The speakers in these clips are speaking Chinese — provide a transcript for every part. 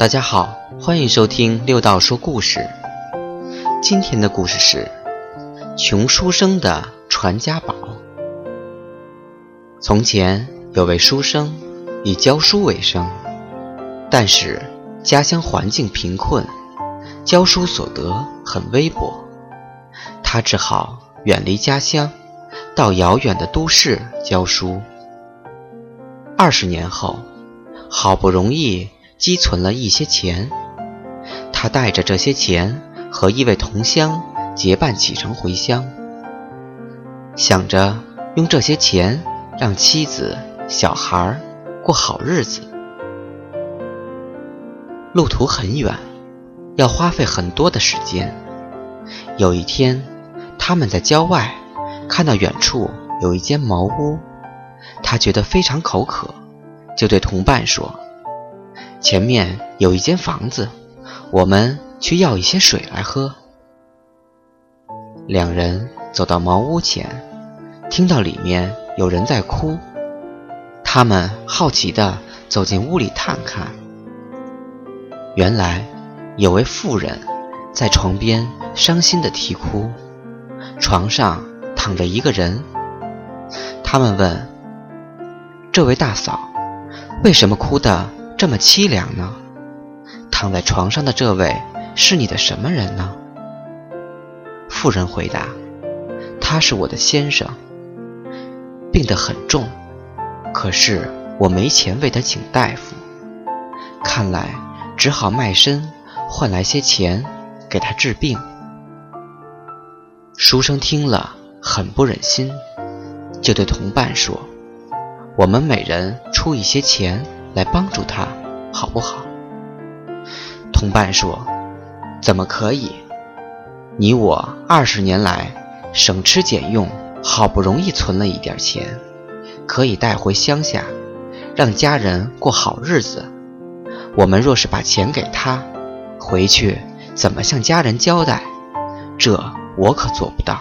大家好，欢迎收听六道说故事。今天的故事是穷书生的传家宝。从前有位书生，以教书为生，但是家乡环境贫困，教书所得很微薄，他只好远离家乡，到遥远的都市教书。二十年后，好不容易积存了一些钱，他带着这些钱和一位同乡结伴启程回乡，想着用这些钱让妻子、小孩过好日子。路途很远，要花费很多的时间。有一天，他们在郊外看到远处有一间茅屋。他觉得非常口渴，就对同伴说：“前面有一间房子，我们去要一些水来喝。”两人走到茅屋前，听到里面有人在哭，他们好奇地走进屋里探看。原来有位妇人在床边伤心地啼哭，床上躺着一个人。他们问。这位大嫂，为什么哭得这么凄凉呢？躺在床上的这位是你的什么人呢？妇人回答：“他是我的先生，病得很重，可是我没钱为他请大夫，看来只好卖身换来些钱给他治病。”书生听了很不忍心，就对同伴说。我们每人出一些钱来帮助他，好不好？同伴说：“怎么可以？你我二十年来省吃俭用，好不容易存了一点钱，可以带回乡下，让家人过好日子。我们若是把钱给他，回去怎么向家人交代？这我可做不到。”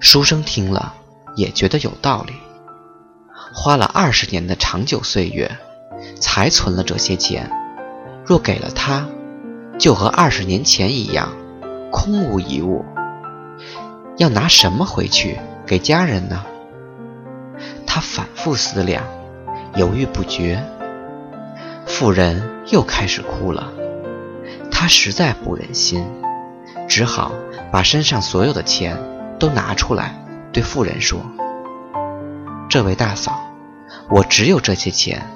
书生听了也觉得有道理。花了二十年的长久岁月，才存了这些钱。若给了他，就和二十年前一样，空无一物。要拿什么回去给家人呢？他反复思量，犹豫不决。妇人又开始哭了。他实在不忍心，只好把身上所有的钱都拿出来，对妇人说。这位大嫂，我只有这些钱，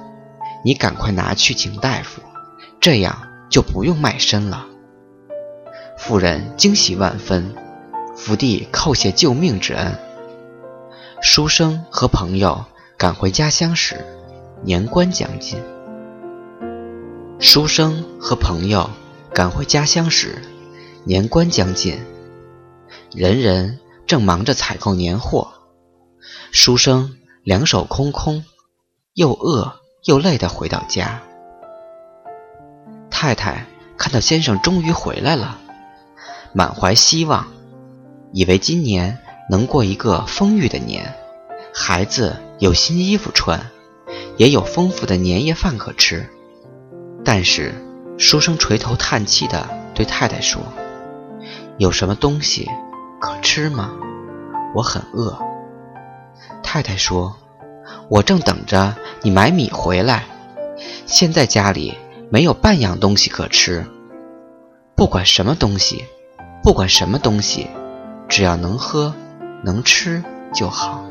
你赶快拿去请大夫，这样就不用卖身了。妇人惊喜万分，伏地叩谢救命之恩。书生和朋友赶回家乡时，年关将近。书生和朋友赶回家乡时，年关将近，人人正忙着采购年货，书生。两手空空，又饿又累地回到家。太太看到先生终于回来了，满怀希望，以为今年能过一个丰裕的年，孩子有新衣服穿，也有丰富的年夜饭可吃。但是书生垂头叹气地对太太说：“有什么东西可吃吗？我很饿。”太太说：“我正等着你买米回来，现在家里没有半样东西可吃。不管什么东西，不管什么东西，只要能喝能吃就好。”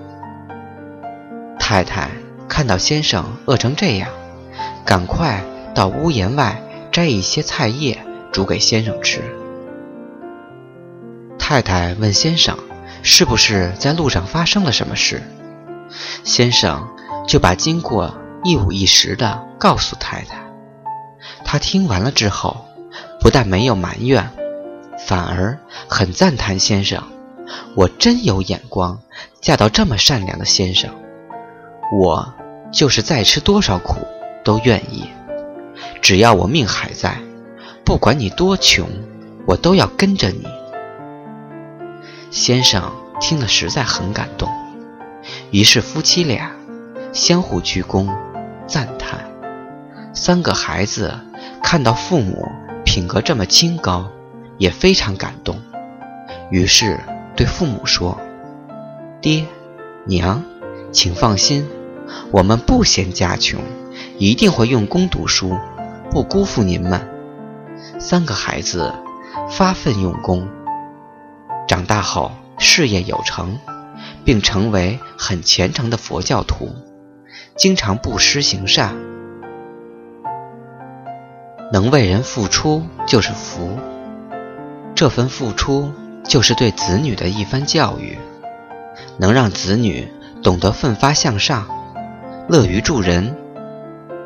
太太看到先生饿成这样，赶快到屋檐外摘一些菜叶煮给先生吃。太太问先生：“是不是在路上发生了什么事？”先生就把经过一五一十的告诉太太。他听完了之后，不但没有埋怨，反而很赞叹先生：“我真有眼光，嫁到这么善良的先生。我就是再吃多少苦都愿意，只要我命还在，不管你多穷，我都要跟着你。”先生听了实在很感动。于是夫妻俩相互鞠躬，赞叹。三个孩子看到父母品格这么清高，也非常感动，于是对父母说：“爹，娘，请放心，我们不嫌家穷，一定会用功读书，不辜负您们。”三个孩子发奋用功，长大后事业有成，并成为很虔诚的佛教徒，经常布施行善。能为人付出就是福，这份付出就是对子女的一番教育，能让子女懂得奋发向上，乐于助人，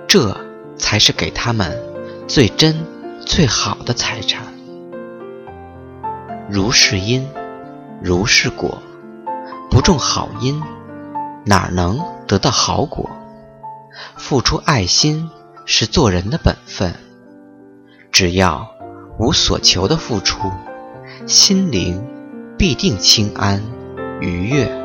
这才是给他们最真、最好的财产。如是因，如是果，不种好因，哪能得到好果？付出爱心是做人的本分。只要无所求的付出，心灵必定清安愉悦。